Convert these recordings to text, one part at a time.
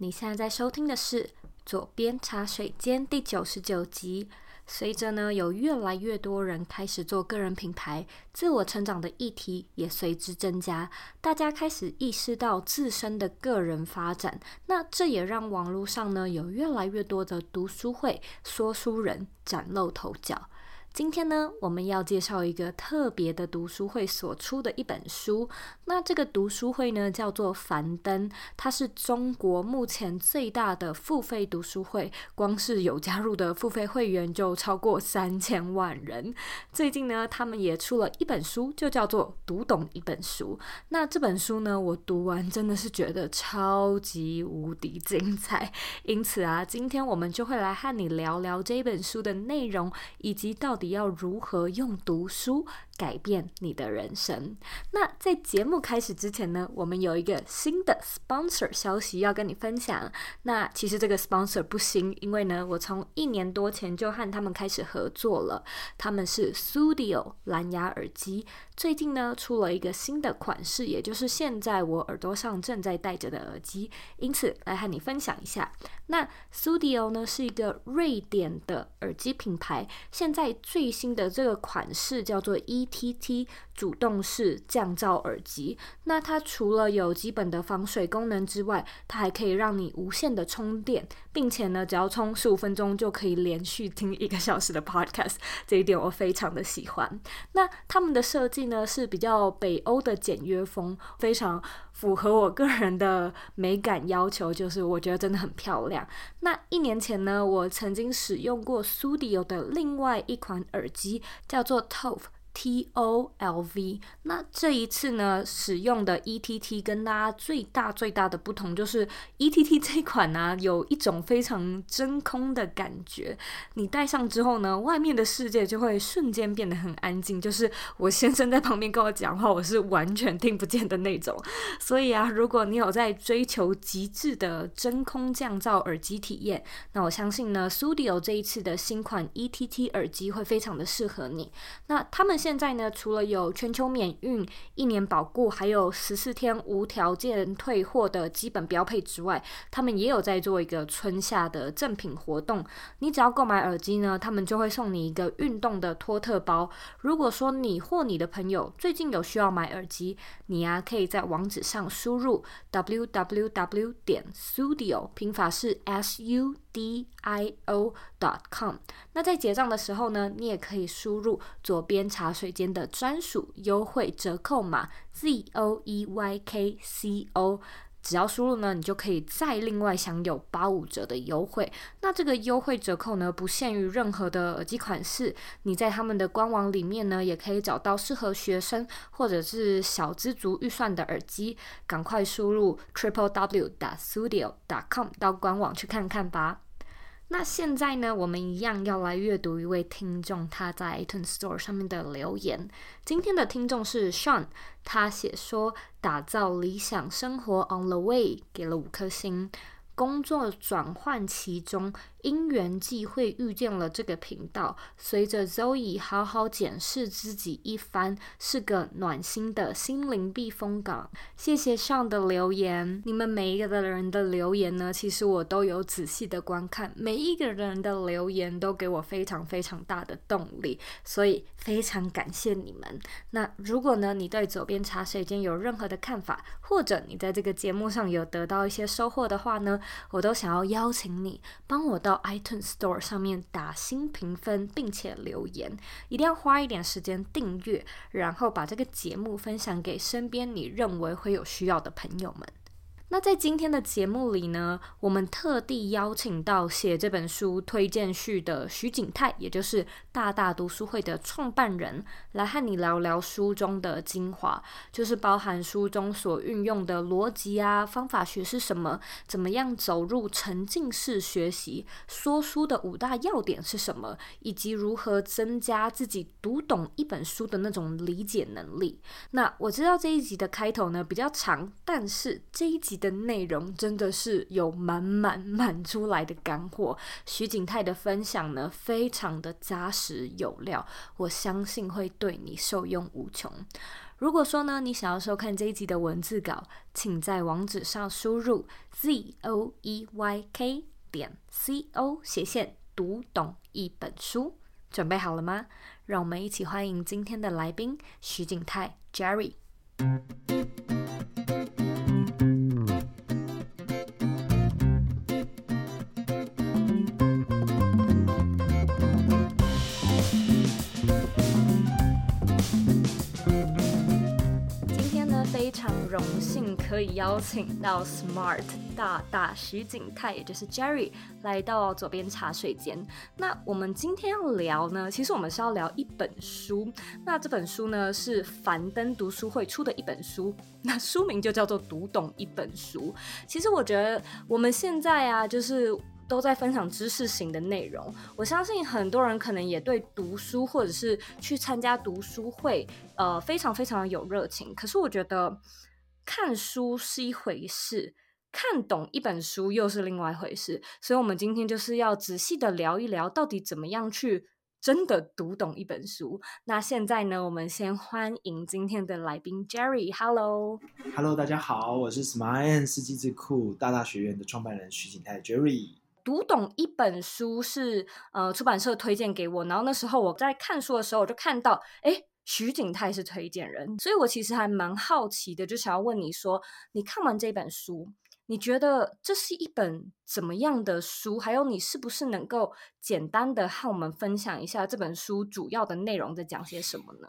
你现在在收听的是《左边茶水间》第九十九集。随着呢，有越来越多人开始做个人品牌，自我成长的议题也随之增加。大家开始意识到自身的个人发展，那这也让网络上呢，有越来越多的读书会说书人崭露头角。今天呢，我们要介绍一个特别的读书会所出的一本书。那这个读书会呢，叫做樊登，它是中国目前最大的付费读书会，光是有加入的付费会员就超过三千万人。最近呢，他们也出了一本书，就叫做《读懂一本书》。那这本书呢，我读完真的是觉得超级无敌精彩。因此啊，今天我们就会来和你聊聊这本书的内容，以及到到底要如何用读书改变你的人生。那在节目开始之前呢，我们有一个新的 sponsor 消息要跟你分享。那其实这个 sponsor 不新，因为呢，我从一年多前就和他们开始合作了。他们是 Studio 蓝牙耳机，最近呢出了一个新的款式，也就是现在我耳朵上正在戴着的耳机。因此来和你分享一下。那 Studio 呢是一个瑞典的耳机品牌，现在最新的这个款式叫做 ETT 主动式降噪耳机。那它除了有基本的防水功能之外，它还可以让你无线的充电，并且呢，只要充十五分钟就可以连续听一个小时的 podcast。这一点我非常的喜欢。那他们的设计呢是比较北欧的简约风，非常符合我个人的美感要求，就是我觉得真的很漂亮。那一年前呢，我曾经使用过 Studio 的另外一款耳机，叫做 TOLV。T O L V，那这一次呢，使用的 E T T 跟大家最大最大的不同就是 E T T 这款呢、有一种非常真空的感觉。你戴上之后呢，外面的世界就会瞬间变得很安静。就是我先生在旁边跟我讲话，我是完全听不见的那种。所以啊，如果你有在追求极致的真空降噪耳机体验，那我相信呢，Studio 这一次的新款 E T T 耳机会非常的适合你。那他们现现在呢，除了有全球免运、一年保固，还有十四天无条件退货的基本标配之外，他们也有在做一个春夏的赠品活动。你只要购买耳机呢，他们就会送你一个运动的托特包。如果说你或你的朋友最近有需要买耳机，你呀、啊、可以在网址上输入 www 点 sudio，拼法是 s u d i o dot com。那在结账的时候呢，你也可以输入左边茶水间的专属优惠折扣码 Z O E Y K C O，只要输入呢，你就可以再另外享有八五折的优惠。那这个优惠折扣呢，不限于任何的耳机款式，你在他们的官网里面呢，也可以找到适合学生或者是小资族预算的耳机。赶快输入 triple w dot sudio dot com 到官网去看看吧。那现在呢，我们一样要来阅读一位听众他在 iTunes Store 上面的留言。今天的听众是 Sean，他写说打造理想生活 on the way，给了五颗星。工作转换其中，因缘际会遇见了这个频道，随着 Zoe 好好检视自己一番，是个暖心的心灵避风港。谢谢上的留言，你们每一个的人的留言呢，其实我都有仔细的观看，每一个人的留言都给我非常非常大的动力，所以非常感谢你们。那如果呢，你对左边茶水间有任何的看法，或者你在这个节目上有得到一些收获的话呢，我都想要邀请你帮我到 iTunes Store 上面打新评分，并且留言，一定要花一点时间订阅，然后把这个节目分享给身边你认为会有需要的朋友们。那在今天的节目里呢，我们特地邀请到写这本书推荐序的徐景泰，也就是大大读书会的创办人，来和你聊聊书中的精华，就是包含书中所运用的逻辑啊、方法学是什么，怎么样走入沉浸式学习，说书的五大要点是什么，以及如何增加自己读懂一本书的那种理解能力。那我知道这一集的开头呢比较长，但是这一集。的内容真的是有满满满出来的干货。徐景泰的分享呢，非常的扎实有料，我相信会对你受用无穷。如果说呢，你想要收看这一集的文字稿，请在网址上输入 z o e y k 点 c o 斜线读懂一本书。准备好了吗？让我们一起欢迎今天的来宾徐景泰 Jerry。非常荣幸可以邀请到 Smart 大大徐景泰，也就是 Jerry，来到左边茶水间。那我们今天要聊呢，其实我们是要聊一本书。那这本书呢是樊登读书会出的一本书，那书名就叫做《读懂一本书》。其实我觉得我们现在啊，就是。都在分享知识型的内容，我相信很多人可能也对读书或者是去参加读书会，呃，非常非常有热情。可是我觉得看书是一回事，看懂一本书又是另外一回事。所以，我们今天就是要仔细的聊一聊，到底怎么样去真的读懂一本书。那现在呢，我们先欢迎今天的来宾 Jerry。Hello，Hello，大家好，我是 Smile 世纪智库大大学院的创办人徐景泰 Jerry。读懂一本书是呃出版社推荐给我，然后那时候我在看书的时候，我就看到哎徐景泰是推荐人，所以我其实还蛮好奇的，就想要问你说，你看完这本书，你觉得这是一本怎么样的书？还有你是不是能够简单的和我们分享一下这本书主要的内容在讲些什么呢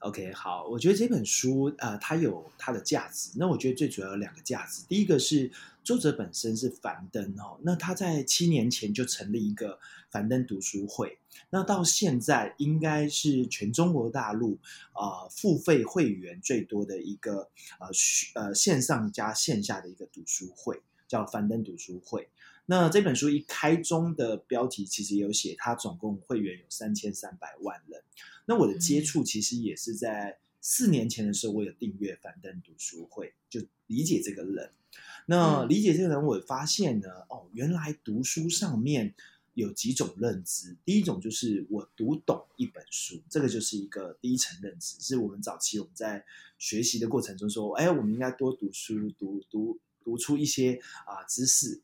？OK，好，我觉得这本书呃，它有它的价值。那我觉得最主要有两个价值，第一个是作者本身是樊登哦，那他在七年前就成立一个樊登读书会，那到现在应该是全中国大陆啊、呃、付费会员最多的一个呃呃线上加线下的一个读书会，叫樊登读书会。那这本书一开中的标题其实有写，它总共会员有三千三百万人。那我的接触其实也是在四年前的时候，我有订阅樊登读书会，就理解这个人。那理解这个人，我发现呢，哦，原来读书上面有几种认知。第一种就是我读懂一本书，这个就是一个第一层认知，是我们早期我们在学习的过程中说，哎，我们应该多读书，读读读出一些啊知识。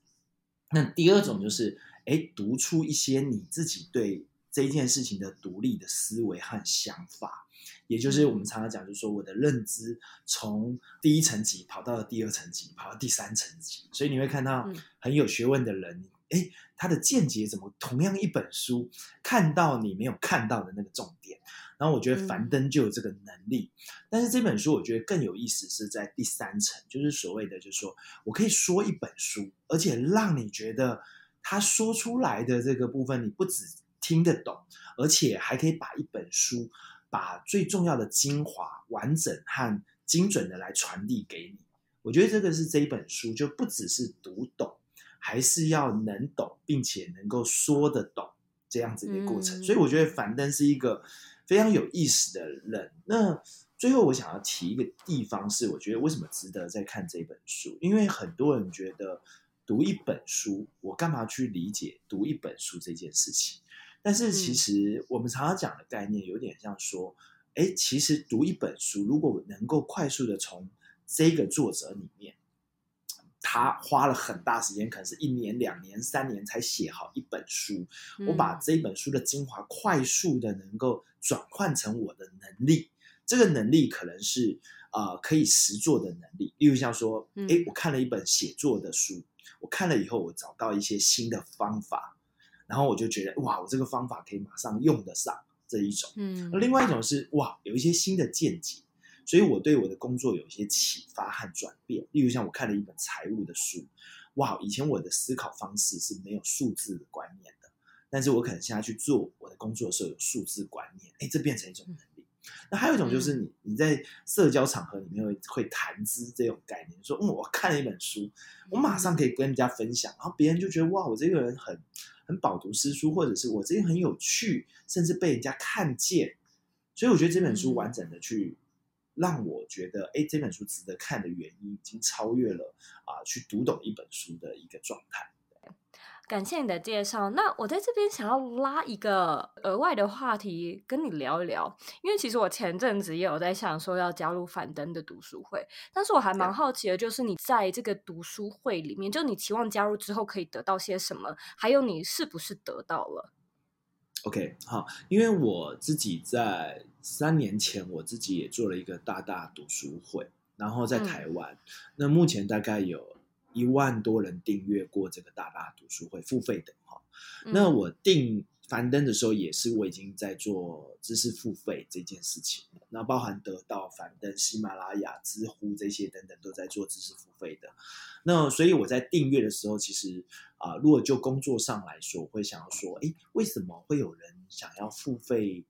那第二种就是，哎，读出一些你自己对这一件事情的独立的思维和想法，也就是我们常常讲，就是说我的认知从第一层级跑到了第二层级，跑到第三层级。所以你会看到很有学问的人，哎，他的见解怎么同样一本书看到你没有看到的那个重点。然后我觉得樊登就有这个能力，但是这本书我觉得更有意思是在第三层，就是所谓的，就是说我可以说一本书，而且让你觉得他说出来的这个部分，你不只听得懂，而且还可以把一本书把最重要的精华完整和精准的来传递给你。我觉得这个是这一本书就不只是读懂，还是要能懂，并且能够说得懂这样子的过程。所以我觉得樊登是一个。非常有意思的人。那最后我想要提一个地方是，我觉得为什么值得再看这本书？因为很多人觉得读一本书，我干嘛去理解读一本书这件事情？但是其实我们常常讲的概念有点像说，哎，其实读一本书，如果我能够快速的从这个作者里面。他花了很大时间，可能是一年、两年、三年才写好一本书。我把这本书的精华快速的能够转换成我的能力，这个能力可能是呃可以实作的能力。例如像说，诶，我看了一本写作的书，我看了以后，我找到一些新的方法，然后我就觉得哇，我这个方法可以马上用得上这一种。嗯，另外一种是哇，有一些新的见解。所以我对我的工作有一些启发和转变，例如像我看了一本财务的书，哇，以前我的思考方式是没有数字的观念的，但是我可能现在去做我的工作的时候有数字观念，哎，这变成一种能力。那还有一种就是你你在社交场合里面会会谈资这种概念，说嗯，我看了一本书，我马上可以跟人家分享，然后别人就觉得哇，我这个人很很饱读诗书，或者是我这个人很有趣，甚至被人家看见。所以我觉得这本书完整的去。让我觉得，哎，这本书值得看的原因，已经超越了啊，去读懂一本书的一个状态。感谢你的介绍。那我在这边想要拉一个额外的话题跟你聊一聊，因为其实我前阵子也有在想说要加入樊登的读书会，但是我还蛮好奇的，就是你在这个读书会里面，就你期望加入之后可以得到些什么，还有你是不是得到了？OK，好，因为我自己在三年前，我自己也做了一个大大读书会，然后在台湾，嗯、那目前大概有。一万多人订阅过这个大大读书会，付费的哈。那我订樊登的时候，也是我已经在做知识付费这件事情。那包含得到樊登、喜马拉雅、知乎这些等等，都在做知识付费的。那所以我在订阅的时候，其实啊、呃，如果就工作上来说，我会想要说，哎，为什么会有人想要付费？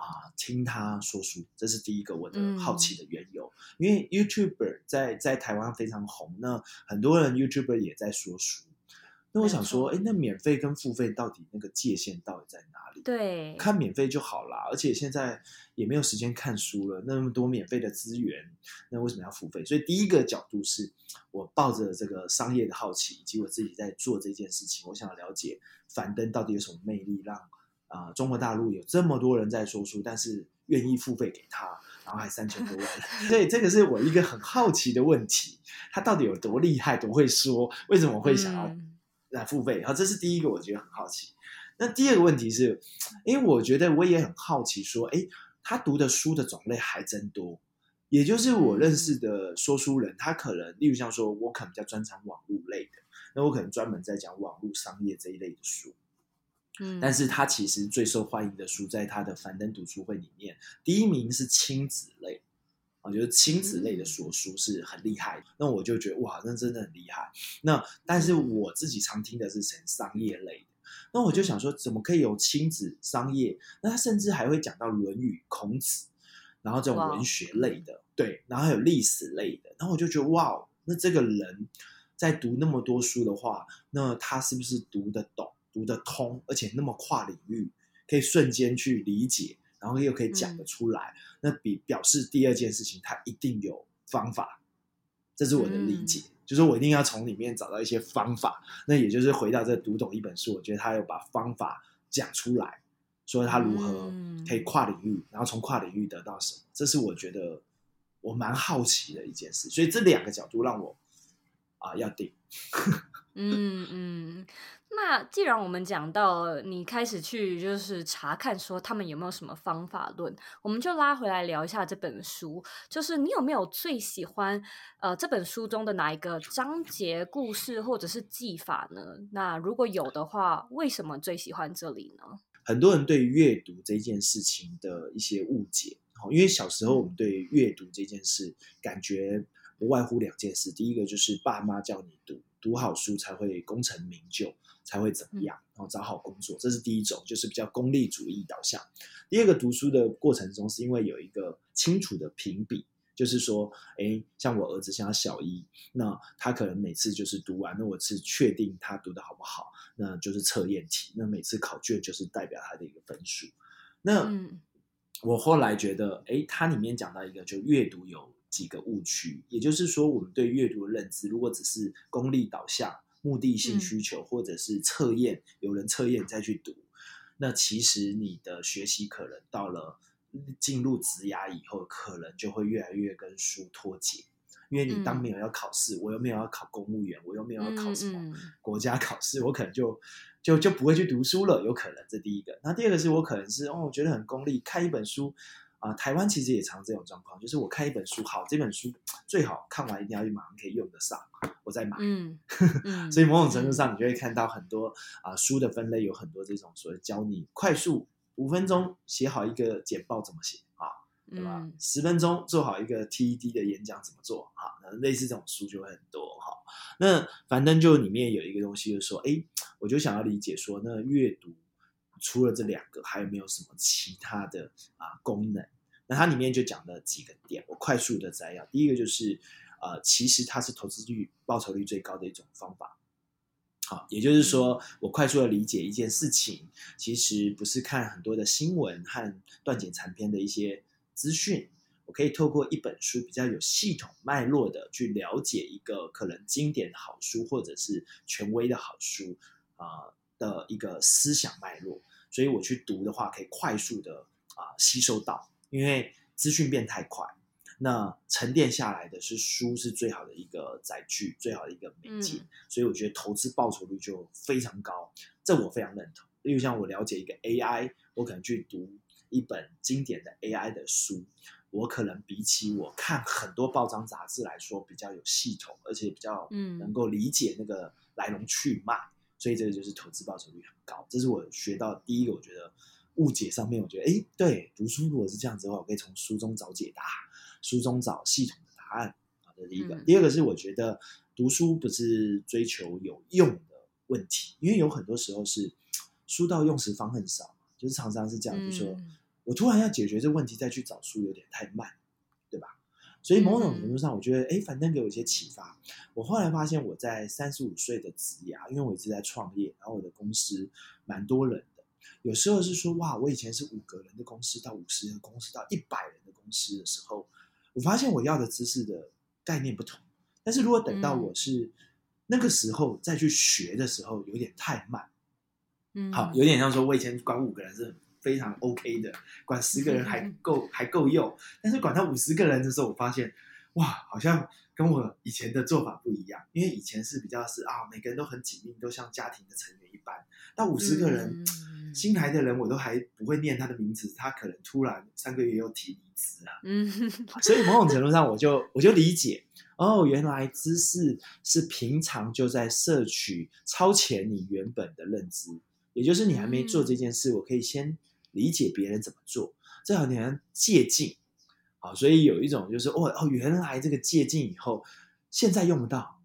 啊，听他说书，这是第一个我的好奇的缘由。嗯、因为 YouTuber 在在台湾非常红，那很多人 YouTuber 也在说书。那我想说，哎，那免费跟付费到底那个界限到底在哪里？对，看免费就好啦。而且现在也没有时间看书了，那么多免费的资源，那为什么要付费？所以第一个角度是我抱着这个商业的好奇，以及我自己在做这件事情，我想要了解樊登到底有什么魅力，让。啊、呃，中国大陆有这么多人在说书，但是愿意付费给他，然后还三千多万。所以这个是我一个很好奇的问题，他到底有多厉害，多会说？为什么会想要来付费？好，这是第一个，我觉得很好奇。那第二个问题是，因为我觉得我也很好奇，说，哎，他读的书的种类还真多。也就是我认识的说书人，他可能，例如像说，我可能比较专长网络类的，那我可能专门在讲网络商业这一类的书。但是他其实最受欢迎的书，在他的樊登读书会里面，第一名是亲子类，我觉得亲子类的说书是很厉害。那我就觉得哇，那真的很厉害。那但是我自己常听的是成商业类的，那我就想说，怎么可以有亲子商业？那他甚至还会讲到《论语》、孔子，然后这种文学类的，对，然后还有历史类的。然后我就觉得哇，那这个人在读那么多书的话，那他是不是读得懂？读得通，而且那么跨领域，可以瞬间去理解，然后又可以讲得出来，嗯、那比表示第二件事情，他一定有方法，这是我的理解，嗯、就是我一定要从里面找到一些方法。那也就是回到这读懂一本书，我觉得他有把方法讲出来，说他如何可以跨领域，然后从跨领域得到什么，这是我觉得我蛮好奇的一件事。所以这两个角度让我啊要定。嗯 嗯。那既然我们讲到你开始去就是查看说他们有没有什么方法论，我们就拉回来聊一下这本书。就是你有没有最喜欢呃这本书中的哪一个章节、故事或者是技法呢？那如果有的话，为什么最喜欢这里呢？很多人对阅读这件事情的一些误解，因为小时候我们对阅读这件事感觉不外乎两件事，第一个就是爸妈叫你读，读好书才会功成名就。才会怎么样？然后找好工作，这是第一种，就是比较功利主义导向。第二个读书的过程中，是因为有一个清楚的评比，就是说，哎，像我儿子，像他小一，那他可能每次就是读完，那我是确定他读的好不好，那就是测验题，那每次考卷就是代表他的一个分数。那我后来觉得，哎，它里面讲到一个，就阅读有几个误区，也就是说，我们对阅读的认知，如果只是功利导向。目的性需求，或者是测验，嗯、有人测验再去读，那其实你的学习可能到了进入职涯以后，可能就会越来越跟书脱节，因为你当没有要考试，嗯、我又没有要考公务员，我又没有要考什么国家考试，嗯嗯、我可能就就就不会去读书了，有可能这第一个。那第二个是我可能是哦，我觉得很功利，看一本书。啊、呃，台湾其实也常这种状况，就是我看一本书，好，这本书最好看完一定要马上可以用得上，我再买。嗯，嗯 所以某种程度上，你就会看到很多啊、呃、书的分类有很多这种所谓教你快速五分钟写好一个简报怎么写啊，对吧？嗯、十分钟做好一个 TED 的演讲怎么做啊？那类似这种书就会很多哈。那樊登就里面有一个东西，就是说，哎，我就想要理解说，那阅读。除了这两个，还有没有什么其他的啊功能？那它里面就讲了几个点，我快速的摘要。第一个就是，呃，其实它是投资率报酬率最高的一种方法。好，也就是说，我快速的理解一件事情，其实不是看很多的新闻和断简残篇的一些资讯，我可以透过一本书比较有系统脉络的去了解一个可能经典的好书或者是权威的好书啊、呃、的一个思想脉络，所以我去读的话可以快速的啊、呃、吸收到，因为资讯变太快，那沉淀下来的是书是最好的一个载具，最好的一个媒介，嗯、所以我觉得投资报酬率就非常高，这我非常认同。例如像我了解一个 AI，我可能去读一本经典的 AI 的书，我可能比起我看很多报章杂志来说比较有系统，而且比较能够理解那个来龙去脉，嗯、所以这个就是投资报酬率很高。这是我学到第一个，我觉得误解上面，我觉得哎，对，读书如果是这样子的话，我可以从书中找解答，书中找系统的答案。啊，这是第一个。嗯、第二个是我觉得读书不是追求有用的问题，因为有很多时候是。书到用时方恨少，就是常常是这样，就是说、嗯、我突然要解决这个问题，再去找书有点太慢？所以某种程度上，我觉得，哎、嗯，樊登给我一些启发。我后来发现，我在三十五岁的职涯，因为我一直在创业，然后我的公司蛮多人的，有时候是说，哇，我以前是五个人的公司，到五十人的公司，到一百人的公司的时候，我发现我要的知识的概念不同。但是如果等到我是那个时候再去学的时候，有点太慢。嗯，好，有点像说，我以前管五个人是非常 OK 的，管十个人还够还够用，但是管到五十个人的时候，我发现，哇，好像跟我以前的做法不一样，因为以前是比较是啊，每个人都很紧密，都像家庭的成员一般。到五十个人，嗯、新来的人我都还不会念他的名字，他可能突然三个月又提离职了，嗯，所以某种程度上，我就我就理解，哦，原来知识是平常就在摄取超前你原本的认知。也就是你还没做这件事，嗯、我可以先理解别人怎么做，这好像借镜，好，所以有一种就是哦哦，原来这个借镜以后，现在用不到，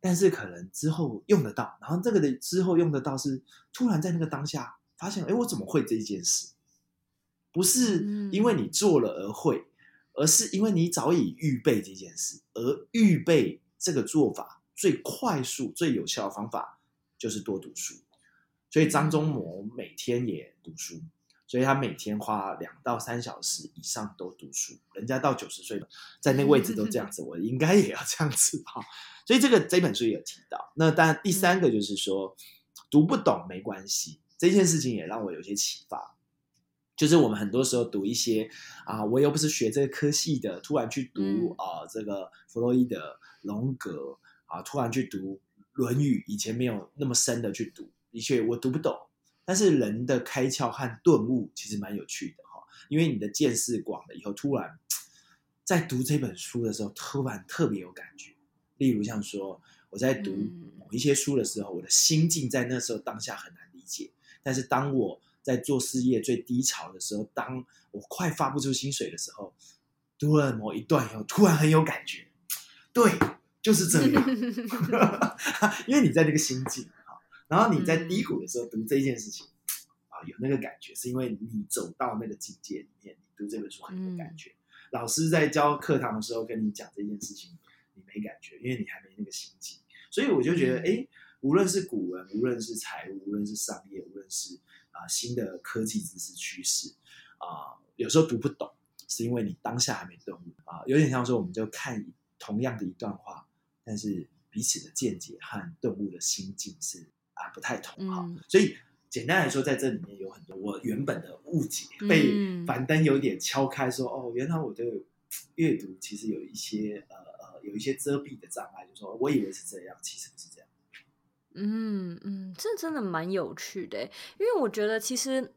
但是可能之后用得到，然后这个的之后用得到是突然在那个当下发现，哎，我怎么会这件事？不是因为你做了而会，而是因为你早已预备这件事，而预备这个做法最快速、最有效的方法就是多读书。所以张忠谋每天也读书，所以他每天花两到三小时以上都读书。人家到九十岁了，在那个位置都这样子，我应该也要这样子哈。所以这个这本书也有提到。那当然，第三个就是说，读不懂没关系，这件事情也让我有些启发。就是我们很多时候读一些啊，我又不是学这个科系的，突然去读啊，这个弗洛伊德、荣格啊，突然去读《论语》，以前没有那么深的去读。的确，我读不懂，但是人的开窍和顿悟其实蛮有趣的哈。因为你的见识广了以后，突然在读这本书的时候，突然特别有感觉。例如像说，我在读某一些书的时候，我的心境在那时候当下很难理解。但是当我在做事业最低潮的时候，当我快发不出薪水的时候，读了某一段以后，突然很有感觉。对，就是这样 因为你在那个心境。然后你在低谷的时候读这件事情，啊，有那个感觉，是因为你走到那个境界里面，你读这本书很有感觉。老师在教课堂的时候跟你讲这件事情，你没感觉，因为你还没那个心境。所以我就觉得，哎，无论是古文，无论是财务，无论是商业，无论是啊新的科技知识趋势，啊，有时候读不懂，是因为你当下还没顿悟啊。有点像说，我们就看同样的一段话，但是彼此的见解和顿悟的心境是。啊，不太同哈，嗯、所以简单来说，在这里面有很多我原本的误解，嗯、被樊登有点敲开说，说哦，原来我的阅读其实有一些呃呃有一些遮蔽的障碍，就说我以为是这样，其实不是这样。嗯嗯，这真的蛮有趣的，因为我觉得其实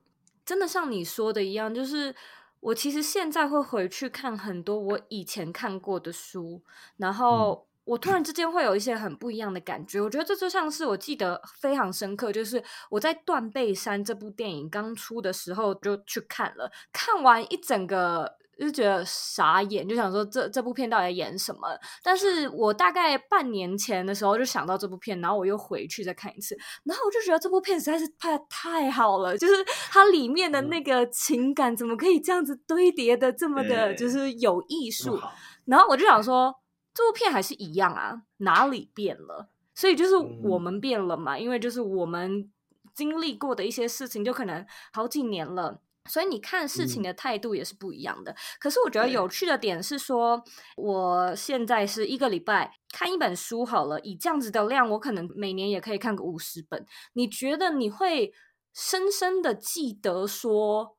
真的像你说的一样，就是我其实现在会回去看很多我以前看过的书，然后。嗯我突然之间会有一些很不一样的感觉，我觉得这就像是我记得非常深刻，就是我在《断背山》这部电影刚出的时候就去看了，看完一整个就觉得傻眼，就想说这这部片到底在演什么？但是我大概半年前的时候就想到这部片，然后我又回去再看一次，然后我就觉得这部片实在是拍的太好了，就是它里面的那个情感怎么可以这样子堆叠的这么的，就是有艺术，然后我就想说。这部片还是一样啊，哪里变了？所以就是我们变了嘛，嗯、因为就是我们经历过的一些事情，就可能好几年了，所以你看事情的态度也是不一样的。嗯、可是我觉得有趣的点是说，我现在是一个礼拜看一本书好了，以这样子的量，我可能每年也可以看个五十本。你觉得你会深深的记得说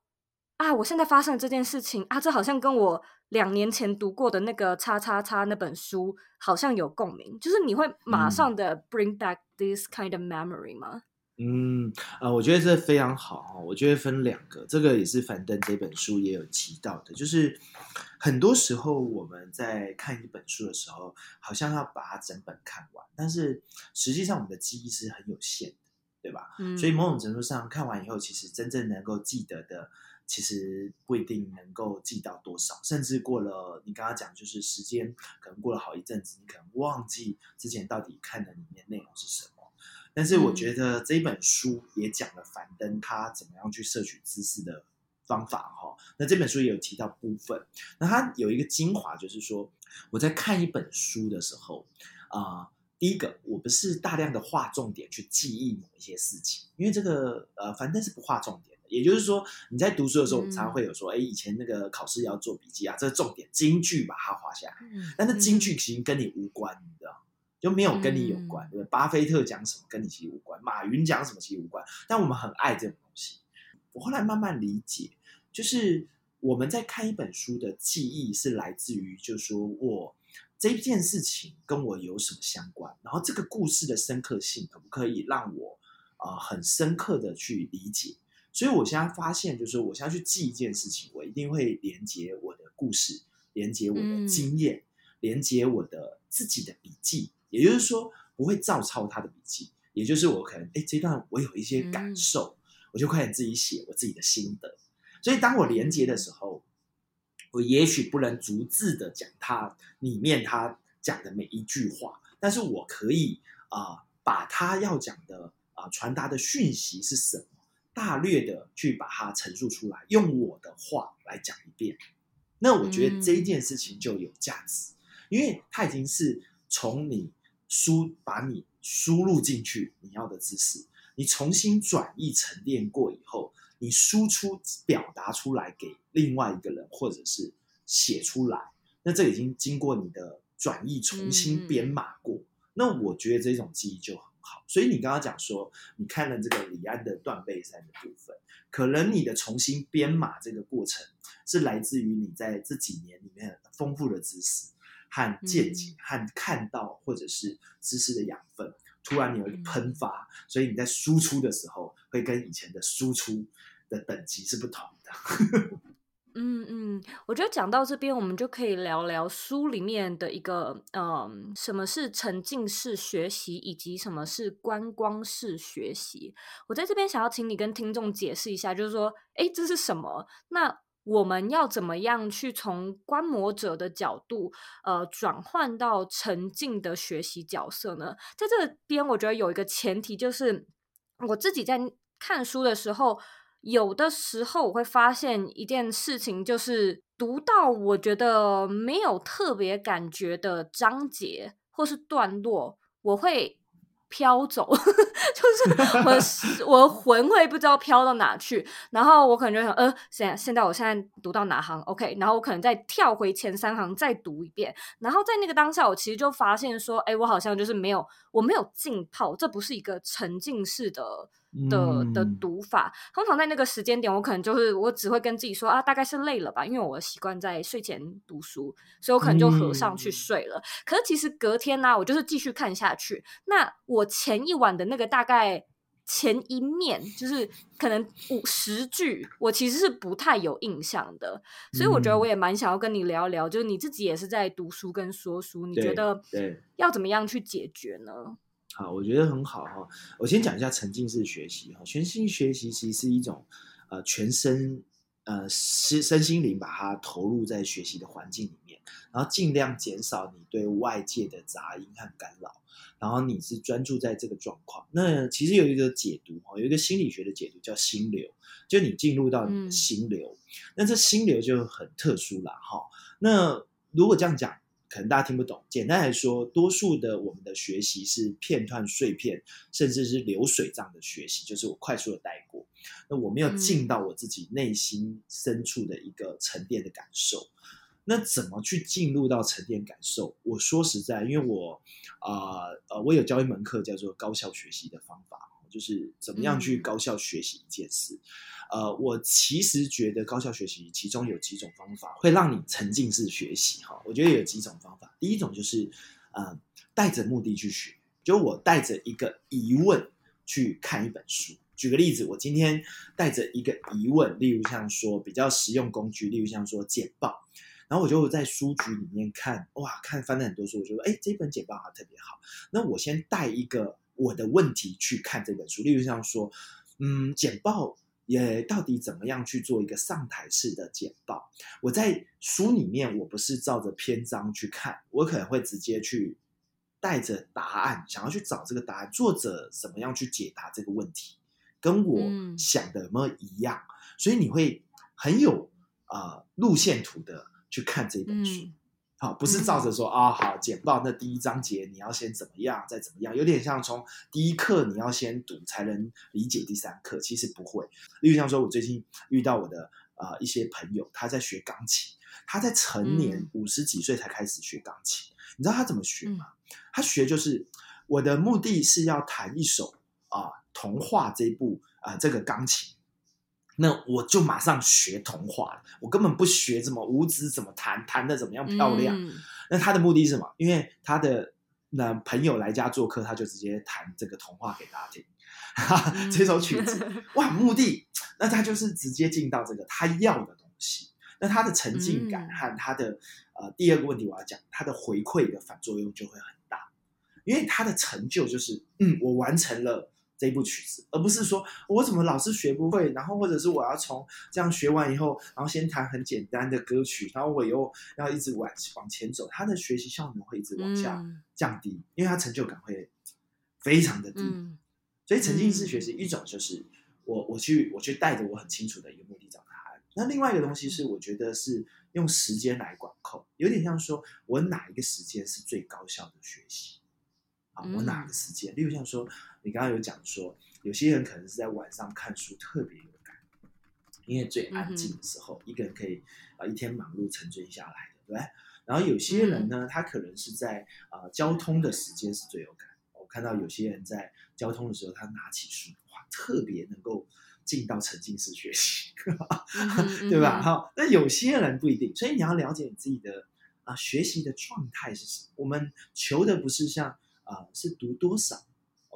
啊，我现在发生的这件事情啊，这好像跟我两年前读过的那个叉叉叉那本书好像有共鸣，就是你会马上的 bring back this kind of memory 吗？嗯，呃，我觉得这非常好，我觉得分两个，这个也是樊登这本书也有提到的，就是很多时候我们在看一本书的时候，好像要把它整本看完，但是实际上我们的记忆是很有限的，对吧？嗯，所以某种程度上看完以后，其实真正能够记得的，其实不一定能够记到多少，甚至过了你刚刚讲，就是时间可能过了好一阵子，你可能忘记之前到底看的里面内容是什么。但是我觉得这本书也讲了樊登他怎么样去摄取知识的方法哈。那这本书也有提到部分，那他有一个精华，就是说我在看一本书的时候啊、呃，第一个我不是大量的画重点去记忆某一些事情，因为这个呃樊登是不画重点的。也就是说你在读书的时候，我们常常会有说，哎，以前那个考试要做笔记啊，这是重点金句把它画下来，但是金句其实跟你无关，你知道。就没有跟你有关，对不对？巴菲特讲什么跟你其实无关，马云讲什么其实无关。但我们很爱这种东西。我后来慢慢理解，就是我们在看一本书的记忆是来自于，就是说我这件事情跟我有什么相关，然后这个故事的深刻性可不可以让我啊、呃、很深刻的去理解？所以我现在发现，就是我现在去记一件事情，我一定会连接我的故事，连接我的经验，嗯、连接我的自己的笔记。也就是说，不会照抄他的笔记，也就是我可能哎，这段我有一些感受，嗯、我就快点自己写我自己的心得。所以当我连接的时候，我也许不能逐字的讲他里面他讲的每一句话，但是我可以啊、呃，把他要讲的啊、呃、传达的讯息是什么，大略的去把它陈述出来，用我的话来讲一遍。那我觉得这一件事情就有价值，嗯、因为它已经是从你。输把你输入进去你要的知识，你重新转译沉淀过以后，你输出表达出来给另外一个人，或者是写出来，那这已经经过你的转译重新编码过。嗯、那我觉得这种记忆就很好。所以你刚刚讲说，你看了这个李安的断背山的部分，可能你的重新编码这个过程是来自于你在这几年里面丰富的知识。和见解，和看到或者是知识的养分，突然你有一个喷发，所以你在输出的时候，会跟以前的输出的等级是不同的。嗯嗯，我觉得讲到这边，我们就可以聊聊书里面的一个，嗯，什么是沉浸式学习，以及什么是观光式学习。我在这边想要请你跟听众解释一下，就是说，哎，这是什么？那我们要怎么样去从观摩者的角度，呃，转换到沉浸的学习角色呢？在这边，我觉得有一个前提，就是我自己在看书的时候，有的时候我会发现一件事情，就是读到我觉得没有特别感觉的章节或是段落，我会。飘走，就是我我魂会不知道飘到哪去，然后我可能就想，呃，现现在我现在读到哪行？OK，然后我可能再跳回前三行再读一遍，然后在那个当下，我其实就发现说，哎，我好像就是没有，我没有浸泡，这不是一个沉浸式的。的的读法，通常在那个时间点，我可能就是我只会跟自己说啊，大概是累了吧，因为我习惯在睡前读书，所以我可能就合上去睡了。嗯、可是其实隔天呢、啊，我就是继续看下去。那我前一晚的那个大概前一面，就是可能五十句，我其实是不太有印象的。所以我觉得我也蛮想要跟你聊聊，就是你自己也是在读书跟说书，你觉得要怎么样去解决呢？好，我觉得很好哈。我先讲一下沉浸式学习哈。全心学习其实是一种呃全身呃身身心灵把它投入在学习的环境里面，然后尽量减少你对外界的杂音和干扰，然后你是专注在这个状况。那其实有一个解读哈，有一个心理学的解读叫心流，就你进入到你的心流，嗯、那这心流就很特殊了哈。那如果这样讲。可能大家听不懂。简单来说，多数的我们的学习是片段碎片，甚至是流水账的学习，就是我快速的带过。那我没有进到我自己内心深处的一个沉淀的感受。嗯、那怎么去进入到沉淀感受？我说实在，因为我啊呃，呃，我有教一门课叫做高效学习的方法，就是怎么样去高效学习一件事。嗯、呃，我其实觉得高效学习其中有几种方法会让你沉浸式学习哈。我觉得有几种方法，第一种就是呃，带着目的去学，就我带着一个疑问。去看一本书。举个例子，我今天带着一个疑问，例如像说比较实用工具，例如像说简报，然后我就在书局里面看，哇，看翻了很多书，我就说，哎，这本简报还特别好。那我先带一个我的问题去看这本书，例如像说，嗯，简报也到底怎么样去做一个上台式的简报？我在书里面，我不是照着篇章去看，我可能会直接去。带着答案，想要去找这个答案，作者怎么样去解答这个问题，跟我想的有没有一样？嗯、所以你会很有啊、呃、路线图的去看这本书，好、嗯，不是照着说啊、好简报那第一章节你要先怎么样，再怎么样，有点像从第一课你要先读才能理解第三课，其实不会。例如像说，我最近遇到我的啊、呃、一些朋友，他在学钢琴，他在成年五十几岁才开始学钢琴。嗯你知道他怎么学吗？他学就是我的目的是要弹一首啊童话这部啊这个钢琴，那我就马上学童话了。我根本不学怎么五指怎么弹，弹的怎么样漂亮。嗯、那他的目的是什么？因为他的那朋友来家做客，他就直接弹这个童话给大家听。这首曲子 哇，目的那他就是直接进到这个他要的东西。那他的沉浸感和他的、嗯、呃第二个问题，我要讲他的回馈的反作用就会很大，因为他的成就就是嗯，我完成了这部曲子，而不是说我怎么老是学不会，然后或者是我要从这样学完以后，然后先弹很简单的歌曲，然后我又要一直往往前走，他的学习效能会一直往下降低，嗯、因为他成就感会非常的低。嗯、所以沉浸式学习一种就是我我去我去带着我很清楚的一个目的找答案。那另外一个东西是，我觉得是用时间来管控，有点像说，我哪一个时间是最高效的学习啊？我哪个时间？例如像说，你刚刚有讲说，有些人可能是在晚上看书特别有感，因为最安静的时候，一个人可以啊一天忙碌沉醉下来的，对。然后有些人呢，他可能是在啊交通的时间是最有感。我看到有些人在交通的时候，他拿起书，哇，特别能够。进到沉浸式学习，对吧？好，那有些人不一定，所以你要了解你自己的啊学习的状态是什么。我们求的不是像啊是读多少，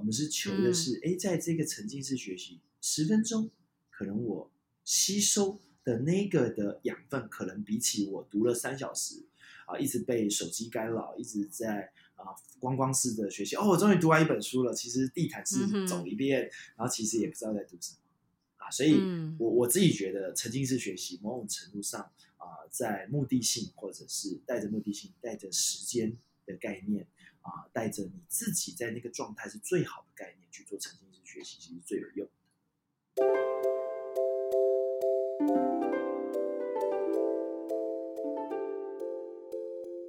我们是求的是哎，在这个沉浸式学习十分钟，可能我吸收的那个的养分，可能比起我读了三小时啊，一直被手机干扰，一直在啊光光式的学习。哦，我终于读完一本书了，其实地毯式走一遍，然后其实也不知道在读什么啊。所以我我自己觉得沉浸式学习某种程度上啊、呃，在目的性或者是带着目的性、带着时间的概念啊，带着你自己在那个状态是最好的概念去做沉浸式学习，其实最有用。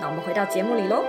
那我们回到节目里喽。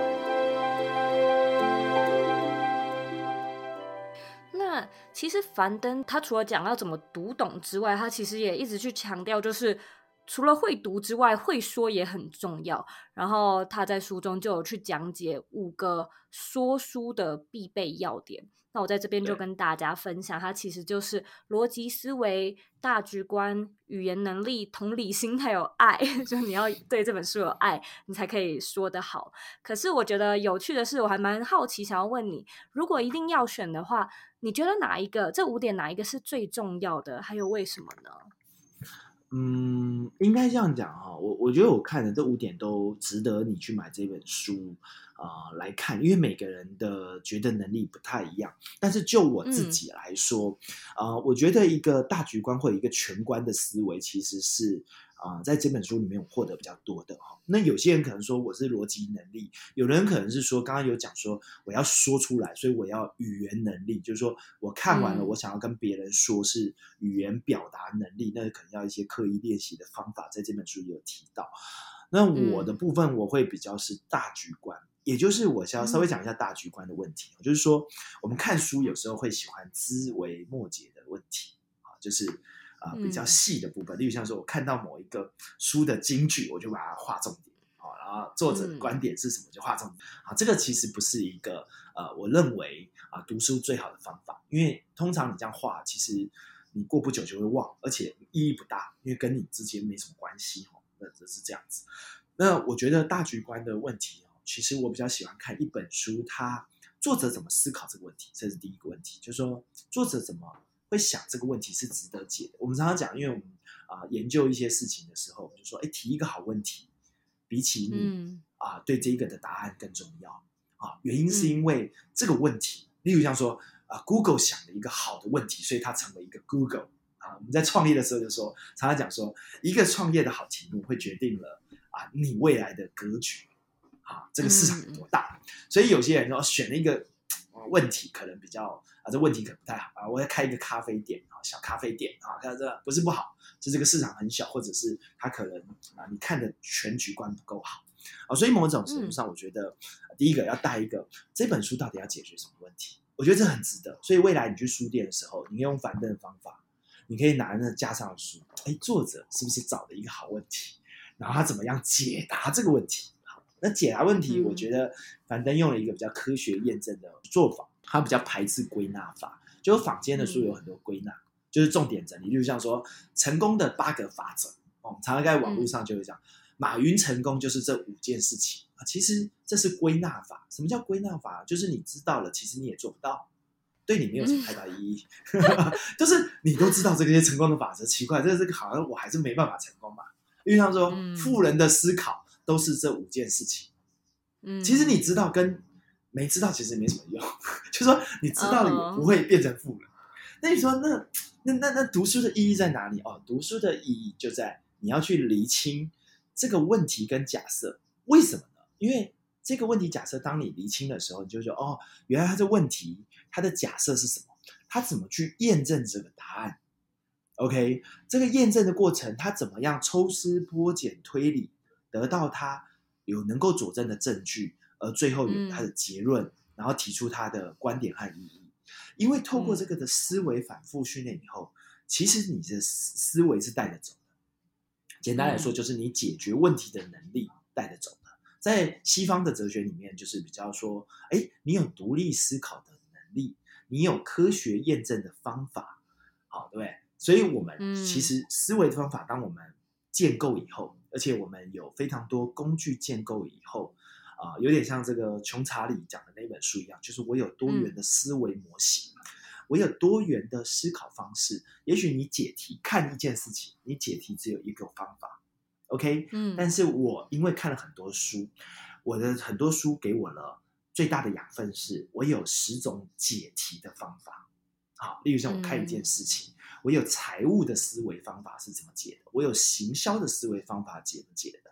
那其实樊登他除了讲要怎么读懂之外，他其实也一直去强调，就是除了会读之外，会说也很重要。然后他在书中就有去讲解五个说书的必备要点。那我在这边就跟大家分享，它其实就是逻辑思维、大局观、语言能力、同理心，还有爱。就你要对这本书有爱，你才可以说得好。可是我觉得有趣的是，我还蛮好奇，想要问你，如果一定要选的话，你觉得哪一个？这五点哪一个是最重要的？还有为什么呢？嗯，应该这样讲哈，我我觉得我看的这五点都值得你去买这本书啊、呃、来看，因为每个人的觉得能力不太一样。但是就我自己来说，啊、嗯呃，我觉得一个大局观或者一个全观的思维其实是。啊、呃，在这本书里面我获得比较多的哈。那有些人可能说我是逻辑能力，有人可能是说刚刚有讲说我要说出来，所以我要语言能力，就是说我看完了，我想要跟别人说是语言表达能力，嗯、那可能要一些刻意练习的方法，在这本书也有提到。那我的部分我会比较是大局观，嗯、也就是我想要稍微讲一下大局观的问题，嗯、就是说我们看书有时候会喜欢枝微末节的问题啊，就是。啊、呃，比较细的部分，例如像说，我看到某一个书的金句，我就把它画重点，好，然后作者的观点是什么，就画重点。啊，这个其实不是一个呃，我认为啊，读书最好的方法，因为通常你这样画，其实你过不久就会忘，而且意义不大，因为跟你之间没什么关系哦。那这是这样子。那我觉得大局观的问题哦，其实我比较喜欢看一本书，它作者怎么思考这个问题，这是第一个问题，就是说作者怎么。会想这个问题是值得解的。我们常常讲，因为我们啊、呃、研究一些事情的时候，我们就说，哎，提一个好问题，比起你、嗯、啊对这个的答案更重要啊。原因是因为这个问题，嗯、例如像说啊，Google 想了一个好的问题，所以它成为一个 Google 啊。我们在创业的时候就说，常常讲说，一个创业的好题目会决定了啊你未来的格局啊，这个市场有多大。嗯、所以有些人说选了一个。问题可能比较啊，这问题可能不太好啊。我要开一个咖啡店啊，小咖啡店啊，看这不是不好，是这个市场很小，或者是他可能啊，你看的全局观不够好啊。所以某种程度上，我觉得、嗯、第一个要带一个这本书到底要解决什么问题，我觉得这很值得。所以未来你去书店的时候，你用樊登的方法，你可以拿那架上的书，哎，作者是不是找了一个好问题，然后他怎么样解答这个问题？好那解答问题，我觉得樊登用了一个比较科学验证的做法，他比较排斥归纳法。就坊间的书有很多归纳，就是重点整理，就像说成功的八个法则。我们常常在网络上就会讲，马云成功就是这五件事情啊。其实这是归纳法。什么叫归纳法？就是你知道了，其实你也做不到，对你没有什么太大意义。就是你都知道这些成功的法则，奇怪，这这个好像我还是没办法成功吧。因为他说，富人的思考。都是这五件事情，嗯，其实你知道跟没知道其实没什么用，就是说你知道了也不会变成富人。那你说那那那那读书的意义在哪里？哦，读书的意义就在你要去厘清这个问题跟假设，为什么呢？因为这个问题假设当你厘清的时候，你就说哦，原来他这问题他的假设是什么？他怎么去验证这个答案？OK，这个验证的过程，他怎么样抽丝剥茧推理？得到他有能够佐证的证据，而最后有他的结论，嗯、然后提出他的观点和意义。因为透过这个的思维反复训练以后，嗯、其实你的思维是带着走的。简单来说，就是你解决问题的能力带着走的。在西方的哲学里面，就是比较说，哎，你有独立思考的能力，你有科学验证的方法，好，对不对？所以，我们其实思维的方法，当我们建构以后。而且我们有非常多工具建构以后，啊、呃，有点像这个穷查理讲的那本书一样，就是我有多元的思维模型，嗯、我有多元的思考方式。也许你解题看一件事情，你解题只有一个方法，OK？嗯，但是我因为看了很多书，我的很多书给我了最大的养分，是我有十种解题的方法。好，例如像我看一件事情。嗯我有财务的思维方法是怎么解的？我有行销的思维方法解不解的？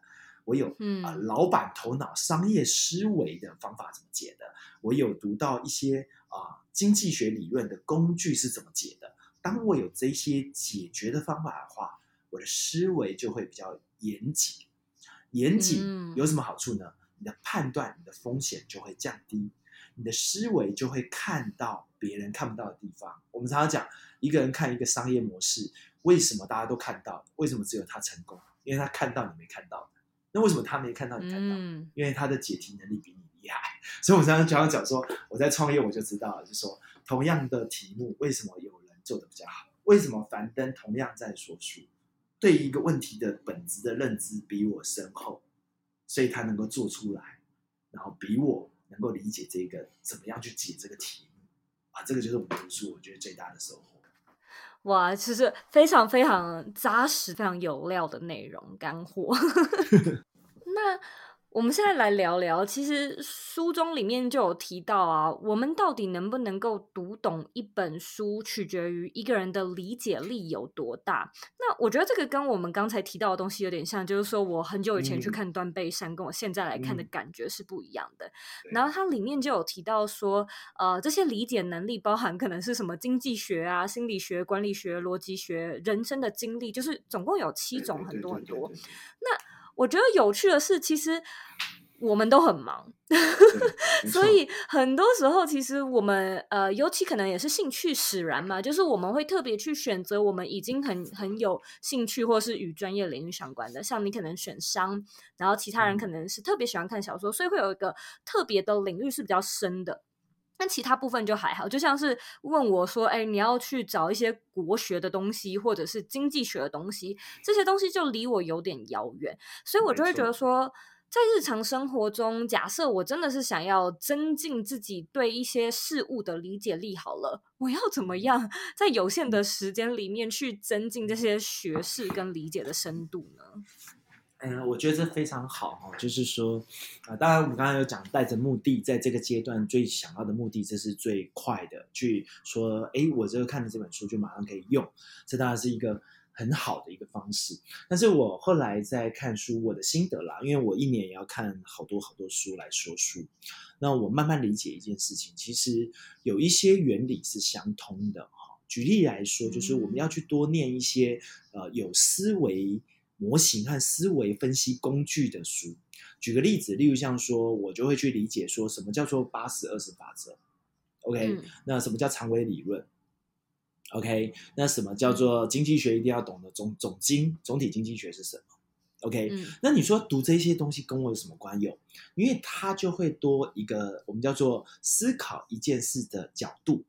我有啊、老板头脑商业思维的方法怎么解的？我有读到一些啊、呃、经济学理论的工具是怎么解的？当我有这些解决的方法的话，我的思维就会比较严谨。严谨有什么好处呢？你的判断、你的风险就会降低。你的思维就会看到别人看不到的地方。我们常常讲，一个人看一个商业模式，为什么大家都看到？为什么只有他成功？因为他看到你没看到的。那为什么他没看到你看到？嗯、因为他的解题能力比你厉害。所以，我常常常讲说，我在创业我就知道了，就说，同样的题目，为什么有人做的比较好？为什么樊登同样在说书，对一个问题的本质的认知比我深厚，所以他能够做出来，然后比我。能够理解这个怎么样去解这个题目啊，这个就是我们读书我觉得最大的收获。哇，其实非常非常扎实、非常有料的内容干货。那。我们现在来聊聊，其实书中里面就有提到啊，我们到底能不能够读懂一本书，取决于一个人的理解力有多大。那我觉得这个跟我们刚才提到的东西有点像，就是说我很久以前去看断背山，跟我现在来看的感觉是不一样的。然后它里面就有提到说，呃，这些理解能力包含可能是什么经济学啊、心理学、管理学、逻辑学、人生的经历，就是总共有七种，很多很多。那我觉得有趣的是，其实我们都很忙，所以很多时候，其实我们呃，尤其可能也是兴趣使然嘛，就是我们会特别去选择我们已经很很有兴趣，或是与专业领域相关的。像你可能选商，然后其他人可能是特别喜欢看小说，所以会有一个特别的领域是比较深的。但其他部分就还好，就像是问我说：“哎，你要去找一些国学的东西，或者是经济学的东西，这些东西就离我有点遥远。”所以，我就会觉得说，在日常生活中，假设我真的是想要增进自己对一些事物的理解力，好了，我要怎么样在有限的时间里面去增进这些学识跟理解的深度呢？嗯，我觉得这非常好哈，就是说，啊、呃，当然我们刚刚有讲带着目的，在这个阶段最想要的目的，这是最快的，去说，哎，我这个看了这本书就马上可以用，这当然是一个很好的一个方式。但是我后来在看书，我的心得啦，因为我一年也要看好多好多书来说书，那我慢慢理解一件事情，其实有一些原理是相通的哈。举例来说，就是我们要去多念一些呃有思维。模型和思维分析工具的书，举个例子，例如像说，我就会去理解说什么叫做八十二十法则，OK，、嗯、那什么叫长尾理论，OK，那什么叫做经济学一定要懂的总总经总体经济学是什么，OK，、嗯、那你说读这些东西跟我有什么关有？因为它就会多一个我们叫做思考一件事的角度。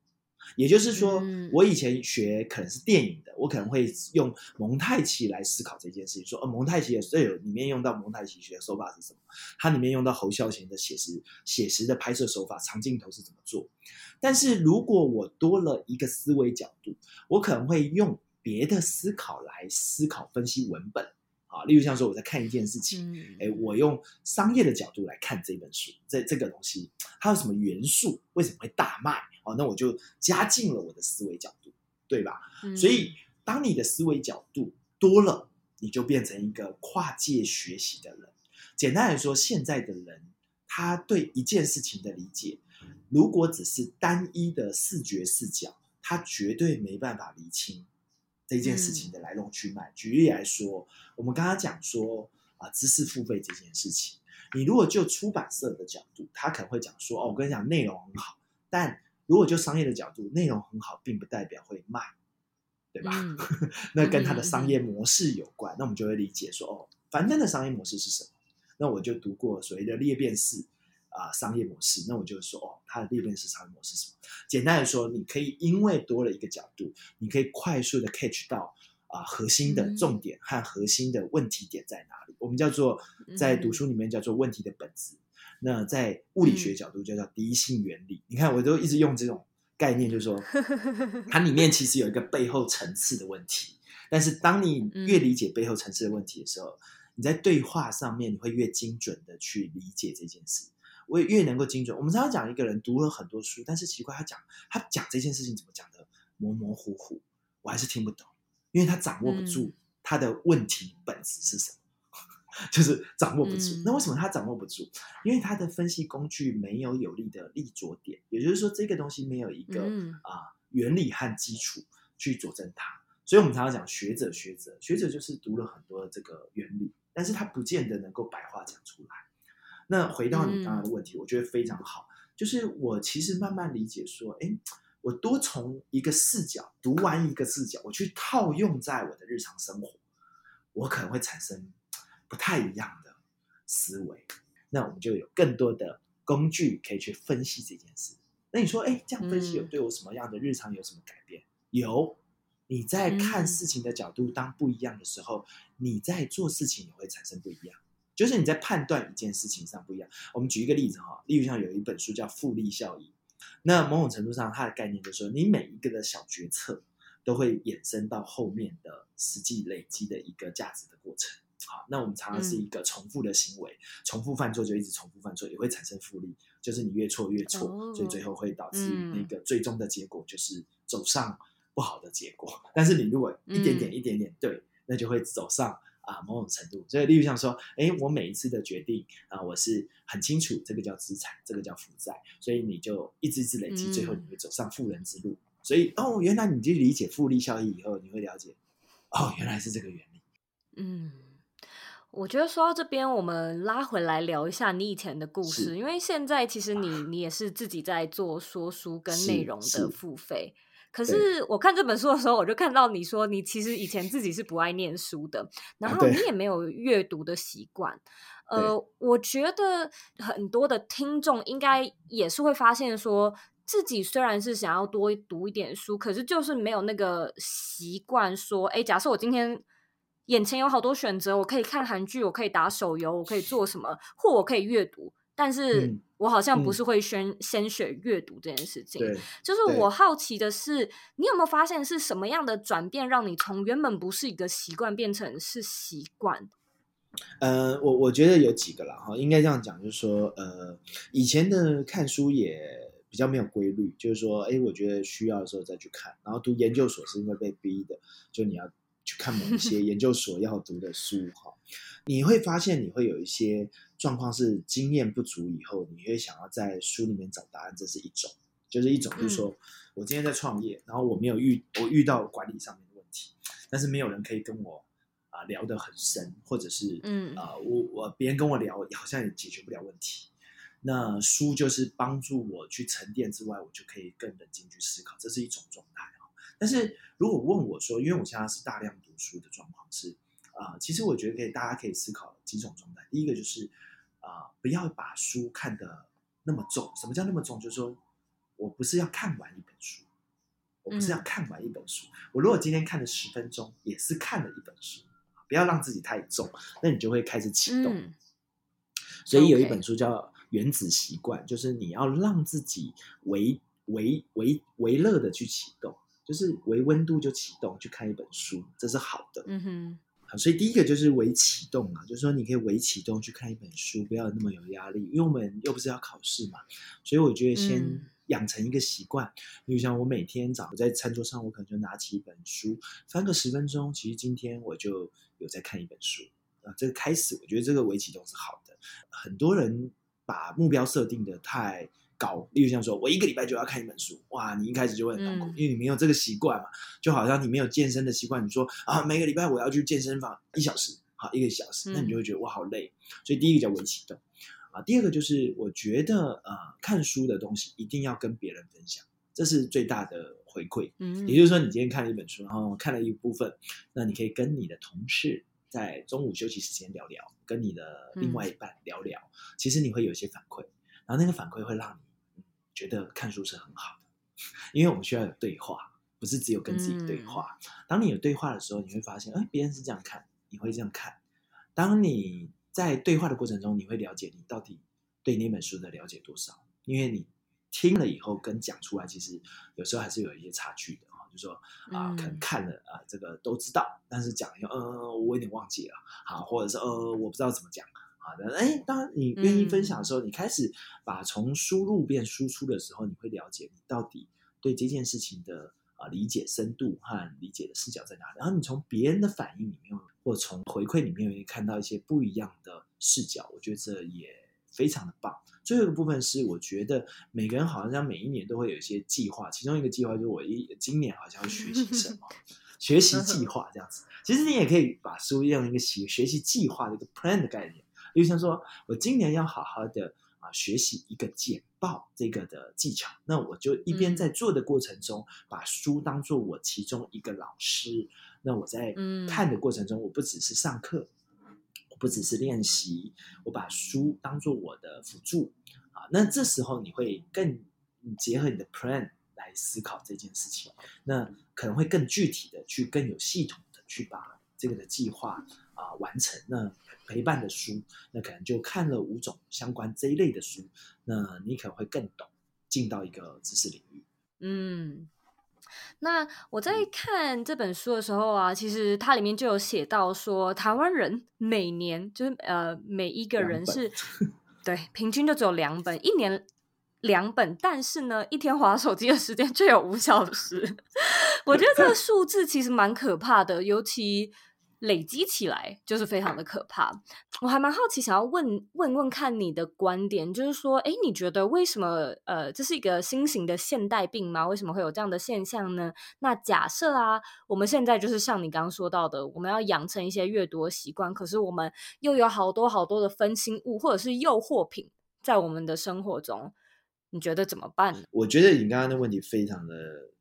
也就是说，我以前学可能是电影的，我可能会用蒙太奇来思考这件事情。说，呃，蒙太奇的所有里面用到蒙太奇学的手法是什么？它里面用到侯孝贤的写实写实的拍摄手法，长镜头是怎么做？但是如果我多了一个思维角度，我可能会用别的思考来思考分析文本。啊，例如像说我在看一件事情，哎、嗯，我用商业的角度来看这本书，这这个东西它有什么元素，为什么会大卖？哦，那我就加进了我的思维角度，对吧？嗯、所以当你的思维角度多了，你就变成一个跨界学习的人。简单来说，现在的人他对一件事情的理解，如果只是单一的视觉视角，他绝对没办法厘清。这件事情的来龙去脉，嗯、举例来说，我们刚刚讲说啊，知识付费这件事情，你如果就出版社的角度，他可能会讲说，哦，我跟你讲内容很好，但如果就商业的角度，内容很好，并不代表会卖，对吧？嗯、那跟他的商业模式有关，嗯、那我们就会理解说，哦，樊登的商业模式是什么？那我就读过所谓的裂变式。啊，商业模式，那我就说哦，它的利润式商业模式是什么？简单的说，你可以因为多了一个角度，你可以快速的 catch 到啊核心的重点和核心的问题点在哪里。嗯、我们叫做在读书里面叫做问题的本质。嗯、那在物理学角度就叫第一性原理。嗯、你看，我都一直用这种概念，就是说 它里面其实有一个背后层次的问题。但是当你越理解背后层次的问题的时候，嗯、你在对话上面你会越精准的去理解这件事。我也越能够精准。我们常常讲一个人读了很多书，但是奇怪，他讲他讲这件事情怎么讲的模模糊糊，我还是听不懂，因为他掌握不住他的问题本质是什么，嗯、就是掌握不住。嗯、那为什么他掌握不住？因为他的分析工具没有有力的立着点，也就是说，这个东西没有一个啊、嗯呃、原理和基础去佐证它。所以我们常常讲学者，学者，学者就是读了很多的这个原理，但是他不见得能够白话讲出来。那回到你刚刚的问题，嗯、我觉得非常好。就是我其实慢慢理解说，哎，我多从一个视角读完一个视角，我去套用在我的日常生活，我可能会产生不太一样的思维。那我们就有更多的工具可以去分析这件事。那你说，哎，这样分析有对我什么样的日常有什么改变？嗯、有，你在看事情的角度当不一样的时候，你在做事情也会产生不一样。就是你在判断一件事情上不一样。我们举一个例子哈，例如像有一本书叫《复利效应》，那某种程度上它的概念就是说，你每一个的小决策都会衍生到后面的实际累积的一个价值的过程。好，那我们常常是一个重复的行为，嗯、重复犯错就一直重复犯错，也会产生复利，就是你越错越错，哦、所以最后会导致那个最终的结果就是走上不好的结果。嗯、但是你如果一点点一点点对，那就会走上啊某种程度。所以例如像说，哎，我每一次的决定啊，我是很清楚这个叫资产，这个叫负债，所以你就一直一直累积，最后你会走上富人之路。嗯、所以哦，原来你就理解复利效应以后，你会了解哦，原来是这个原理。嗯。我觉得说到这边，我们拉回来聊一下你以前的故事，因为现在其实你你也是自己在做说书跟内容的付费。可是我看这本书的时候，我就看到你说你其实以前自己是不爱念书的，然后你也没有阅读的习惯。啊、呃，我觉得很多的听众应该也是会发现说，自己虽然是想要多读一点书，可是就是没有那个习惯说，哎，假设我今天。眼前有好多选择，我可以看韩剧，我可以打手游，我可以做什么，或我可以阅读。但是我好像不是会先、嗯、先选阅读这件事情。就是我好奇的是，你有没有发现是什么样的转变，让你从原本不是一个习惯变成是习惯？呃，我我觉得有几个啦哈，应该这样讲，就是说，呃，以前的看书也比较没有规律，就是说，哎，我觉得需要的时候再去看，然后读研究所是因为被逼的，就你要。去看某一些研究所要读的书哈，你会发现你会有一些状况是经验不足以后，你会想要在书里面找答案，这是一种，就是一种就是说我今天在创业，然后我没有遇我遇到管理上面的问题，但是没有人可以跟我啊聊得很深，或者是嗯。啊我我别人跟我聊好像也解决不了问题，那书就是帮助我去沉淀之外，我就可以更冷静去思考，这是一种状态。但是如果问我说，因为我现在是大量读书的状况是啊、呃，其实我觉得可以，大家可以思考几种状态。第一个就是啊、呃，不要把书看得那么重。什么叫那么重？就是说我不是要看完一本书，我不是要看完一本书。嗯、我如果今天看了十分钟，也是看了一本书。不要让自己太重，那你就会开始启动。嗯、所以有一本书叫《原子习惯》，就是你要让自己为为为为乐的去启动。就是微温度就启动去看一本书，这是好的。嗯哼，好，所以第一个就是微启动啊，就是说你可以微启动去看一本书，不要那么有压力，因为我们又不是要考试嘛。所以我觉得先养成一个习惯，比如像我每天早上在餐桌上，我可能就拿起一本书，翻个十分钟。其实今天我就有在看一本书啊，这个开始，我觉得这个微启动是好的。很多人把目标设定的太。高，例如像说，我一个礼拜就要看一本书，哇，你一开始就会很痛苦，嗯、因为你没有这个习惯嘛，就好像你没有健身的习惯，你说啊，每个礼拜我要去健身房一小时，好，一个小时，那你就会觉得我，好累。所以第一个叫微启动啊，第二个就是我觉得呃，看书的东西一定要跟别人分享，这是最大的回馈。嗯，也就是说，你今天看了一本书，然后看了一部分，那你可以跟你的同事在中午休息时间聊聊，跟你的另外一半聊聊，嗯、其实你会有一些反馈。然后那个反馈会让你觉得看书是很好的，因为我们需要有对话，不是只有跟自己对话。嗯、当你有对话的时候，你会发现，哎，别人是这样看，你会这样看。当你在对话的过程中，你会了解你到底对那本书的了解多少，因为你听了以后跟讲出来，其实有时候还是有一些差距的哈。就是说啊、呃，可能看了啊、呃，这个都知道，但是讲以后，呃，我有点忘记了，好，或者是呃，我不知道怎么讲。好的，哎，当你愿意分享的时候，嗯、你开始把从输入变输出的时候，你会了解你到底对这件事情的啊理解深度和理解的视角在哪里。然后你从别人的反应里面，或从回馈里面，会看到一些不一样的视角。我觉得这也非常的棒。最后一个部分是，我觉得每个人好像每一年都会有一些计划，其中一个计划就是我一今年好像要学习什么，学习计划这样子。其实你也可以把书用一个学学习计划的一个 plan 的概念。就像说，我今年要好好的啊学习一个简报这个的技巧，那我就一边在做的过程中，嗯、把书当做我其中一个老师。那我在看的过程中，我不只是上课，我不只是练习，我把书当做我的辅助啊。那这时候你会更结合你的 plan 来思考这件事情，那可能会更具体的去更有系统的去把这个的计划啊完成。那陪伴的书，那可能就看了五种相关这一类的书，那你可能会更懂，进到一个知识领域。嗯，那我在看这本书的时候啊，其实它里面就有写到说，台湾人每年就是呃每一个人是，对，平均就只有两本，一年两本，但是呢，一天划手机的时间就有五小时。我觉得这个 数字其实蛮可怕的，尤其。累积起来就是非常的可怕。我还蛮好奇，想要问问问看你的观点，就是说，诶，你觉得为什么呃，这是一个新型的现代病吗？为什么会有这样的现象呢？那假设啊，我们现在就是像你刚刚说到的，我们要养成一些阅读习惯，可是我们又有好多好多的分心物或者是诱惑品在我们的生活中，你觉得怎么办呢？我觉得你刚刚的问题非常的。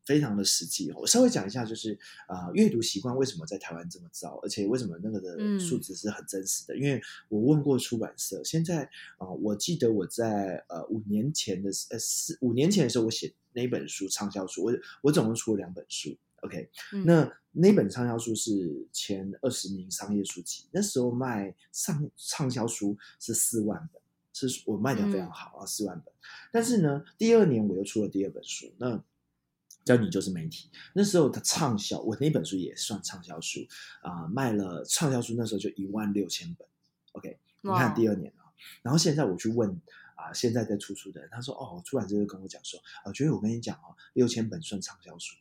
非常的实际，我稍微讲一下，就是啊，阅读习惯为什么在台湾这么糟，而且为什么那个的数字是很真实的？嗯、因为我问过出版社，现在啊，我记得我在呃五年前的呃四五年前的时候，我写那本书畅销书，我我总共出了两本书，OK，、嗯、那那本畅销书是前二十名商业书籍，那时候卖上畅销书是四万本，是我卖的非常好啊，四万本。但是呢，第二年我又出了第二本书，那。叫你就是媒体，那时候的畅销，我那本书也算畅销书啊、呃，卖了畅销书那时候就一万六千本，OK，你看第二年啊，然后现在我去问啊、呃，现在在出书的人，他说哦，出版社就跟我讲说，我觉得我跟你讲哦，六千本算畅销书，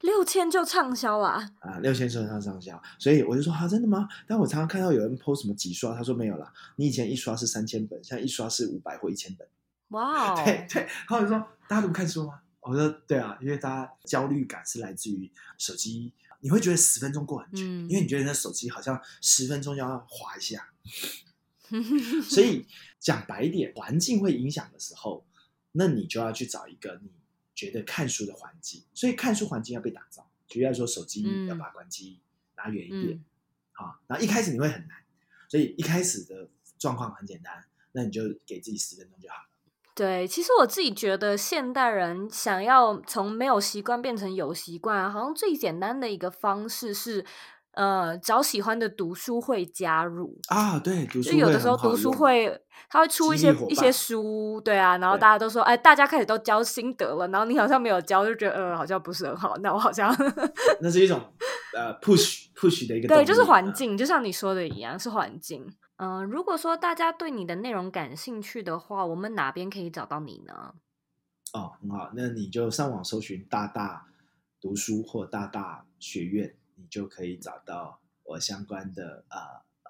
六千就畅销啊，啊，六千算上畅销，所以我就说啊，真的吗？但我常常看到有人 post 什么几刷，他说没有啦，你以前一刷是三千本，现在一刷是五百或一千本，哇、wow，对对，然后我就说大家都不看书吗？我说对啊，因为大家焦虑感是来自于手机，你会觉得十分钟过很久，嗯，因为你觉得那手机好像十分钟就要滑一下，所以讲白一点，环境会影响的时候，那你就要去找一个你觉得看书的环境，所以看书环境要被打造。举例来说，手机要把关机拿远一点，好，嗯，然后一开始你会很难，所以一开始的状况很简单，那你就给自己十分钟就好。对，其实我自己觉得，现代人想要从没有习惯变成有习惯，好像最简单的一个方式是，呃，找喜欢的读书会加入啊。对，读书会就有的时候读书会，他会出一些一些书，对啊，然后大家都说，哎，大家开始都交心得了，然后你好像没有交，就觉得呃，好像不是很好。那我好像 那是一种呃 push push 的一个对，就是环境，就像你说的一样，是环境。嗯、呃，如果说大家对你的内容感兴趣的话，我们哪边可以找到你呢？哦，很好，那你就上网搜寻“大大读书”或“大大学院”，你就可以找到我相关的呃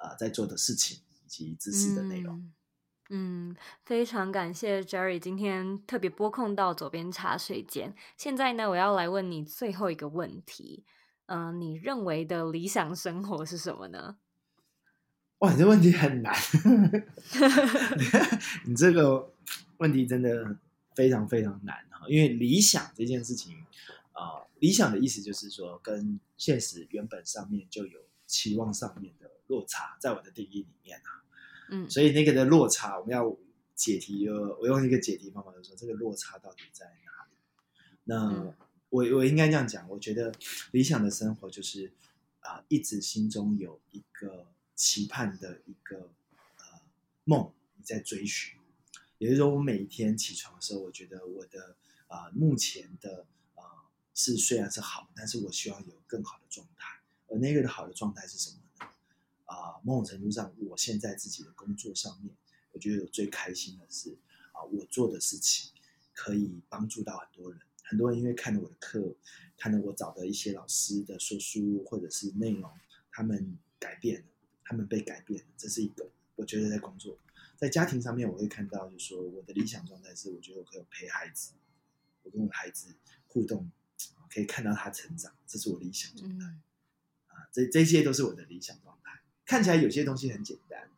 呃在做的事情以及知识的内容。嗯，嗯，非常感谢 Jerry 今天特别拨空到左边茶水间。现在呢，我要来问你最后一个问题。嗯、呃，你认为的理想生活是什么呢？哇，你这问题很难，你这个问题真的非常非常难哈，因为理想这件事情啊、呃，理想的意思就是说跟现实原本上面就有期望上面的落差，在我的定义里面啊，嗯，所以那个的落差，我们要解题，我用一个解题方法就是说，这个落差到底在哪里？那、嗯、我我应该这样讲，我觉得理想的生活就是啊、呃，一直心中有一个。期盼的一个呃梦，你在追寻。也就是说，我每一天起床的时候，我觉得我的啊、呃、目前的啊、呃、是虽然是好，但是我希望有更好的状态。而那个的好的状态是什么呢？啊、某种程度上，我现在自己的工作上面，我觉得我最开心的是啊、我做的事情可以帮助到很多人。很多人因为看了我的课，看了我找的一些老师的说书或者是内容，他们改变了。他们被改变，这是一个。我觉得在工作，在家庭上面，我会看到，就是说，我的理想状态是，我觉得我可以陪孩子，我跟我孩子互动，可以看到他成长，这是我理想状态。啊，这这些都是我的理想状态。看起来有些东西很简单，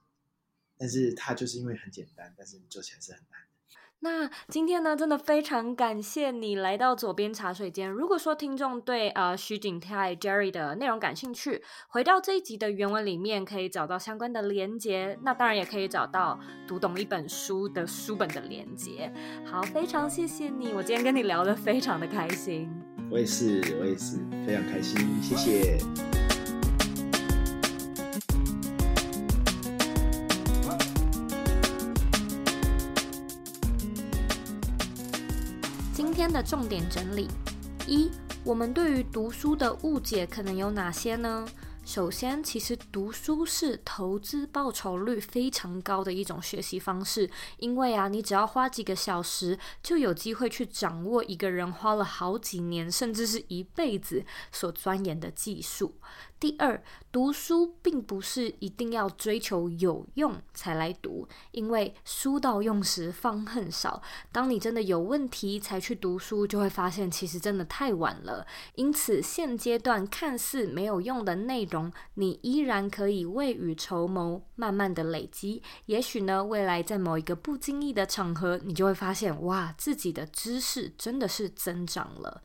但是它就是因为很简单，但是你做起来是很难。那今天呢，真的非常感谢你来到左边茶水间。如果说听众对呃徐景泰 Jerry 的内容感兴趣，回到这一集的原文里面可以找到相关的连接。那当然也可以找到读懂一本书的书本的连接。好，非常谢谢你，我今天跟你聊得非常的开心。我也是，我也是非常开心，谢谢。的重点整理：一、我们对于读书的误解可能有哪些呢？首先，其实读书是投资报酬率非常高的一种学习方式，因为啊，你只要花几个小时，就有机会去掌握一个人花了好几年，甚至是一辈子所钻研的技术。第二，读书并不是一定要追求有用才来读，因为书到用时方恨少。当你真的有问题才去读书，就会发现其实真的太晚了。因此，现阶段看似没有用的内容，你依然可以未雨绸缪，慢慢的累积。也许呢，未来在某一个不经意的场合，你就会发现，哇，自己的知识真的是增长了。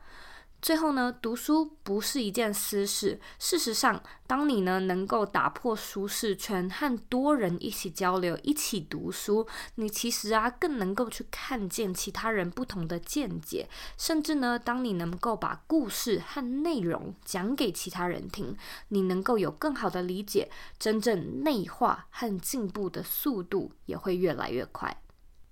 最后呢，读书不是一件私事。事实上，当你呢能够打破舒适圈，和多人一起交流、一起读书，你其实啊更能够去看见其他人不同的见解。甚至呢，当你能够把故事和内容讲给其他人听，你能够有更好的理解，真正内化和进步的速度也会越来越快。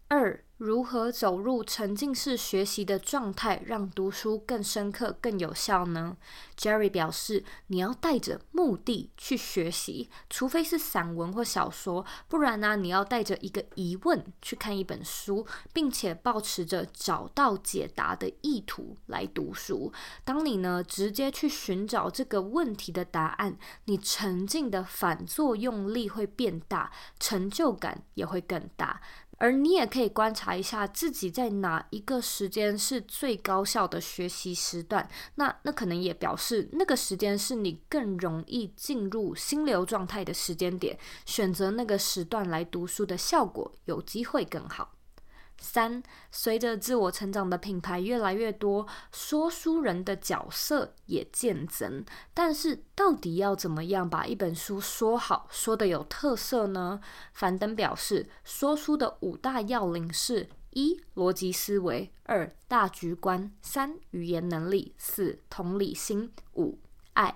二。如何走入沉浸式学习的状态，让读书更深刻、更有效呢？Jerry 表示，你要带着目的去学习，除非是散文或小说，不然呢，你要带着一个疑问去看一本书，并且抱持着找到解答的意图来读书。当你呢直接去寻找这个问题的答案，你沉浸的反作用力会变大，成就感也会更大。而你也可以观察一下自己在哪一个时间是最高效的学习时段，那那可能也表示那个时间是你更容易进入心流状态的时间点，选择那个时段来读书的效果有机会更好。三，随着自我成长的品牌越来越多，说书人的角色也渐增。但是，到底要怎么样把一本书说好，说得有特色呢？樊登表示，说书的五大要领是：一、逻辑思维；二、大局观；三、语言能力；四、同理心；五、爱。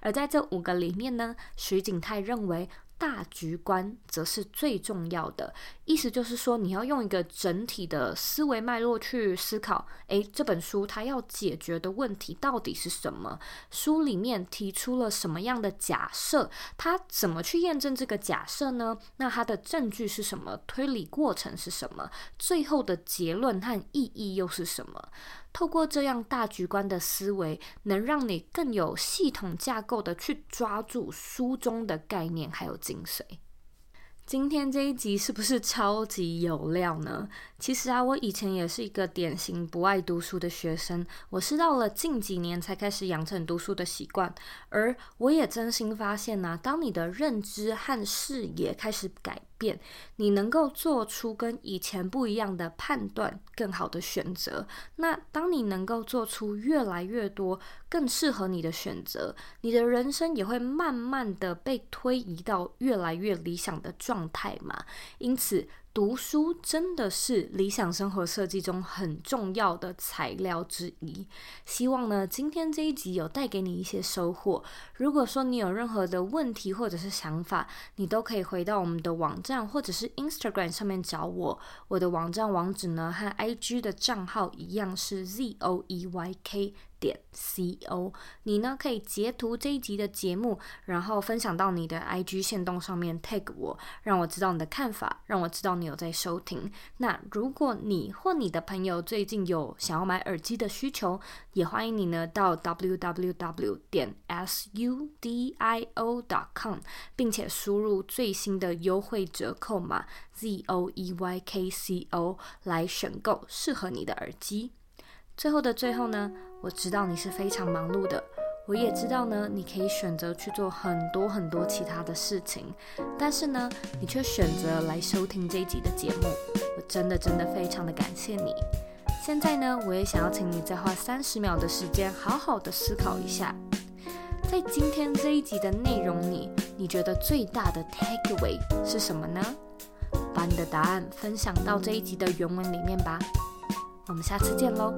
而在这五个里面呢，徐景泰认为。大局观则是最重要的，意思就是说，你要用一个整体的思维脉络去思考，诶，这本书它要解决的问题到底是什么？书里面提出了什么样的假设？它怎么去验证这个假设呢？那它的证据是什么？推理过程是什么？最后的结论和意义又是什么？透过这样大局观的思维，能让你更有系统架构的去抓住书中的概念还有精髓。今天这一集是不是超级有料呢？其实啊，我以前也是一个典型不爱读书的学生，我是到了近几年才开始养成读书的习惯。而我也真心发现呢、当你的认知和视野开始改变，你能够做出跟以前不一样的判断，更好的选择。那当你能够做出越来越多更适合你的选择，你的人生也会慢慢的被推移到越来越理想的状态嘛。因此，读书真的是理想生活设计中很重要的材料之一。希望呢，今天这一集有带给你一些收获。如果说你有任何的问题或者是想法，你都可以回到我们的网站或者是 Instagram 上面找我。我的网站网址呢和 IG 的账号一样是 Z O E Y K。点 co，你呢可以截图这一集的节目，然后分享到你的 IG 线动上面 tag 我，让我知道你的看法，让我知道你有在收听。那如果你或你的朋友最近有想要买耳机的需求，也欢迎你呢到 www 点 sudio.com，并且输入最新的优惠折扣码 ZOEYKCO 来选购适合你的耳机。最后的最后呢，我知道你是非常忙碌的，我也知道呢，你可以选择去做很多很多其他的事情，但是呢，你却选择来收听这一集的节目，我真的真的非常的感谢你。现在呢，我也想要请你再花三十秒的时间，好好的思考一下，在今天这一集的内容里，你觉得最大的 takeaway 是什么呢？把你的答案分享到这一集的原文里面吧。我们下次见喽。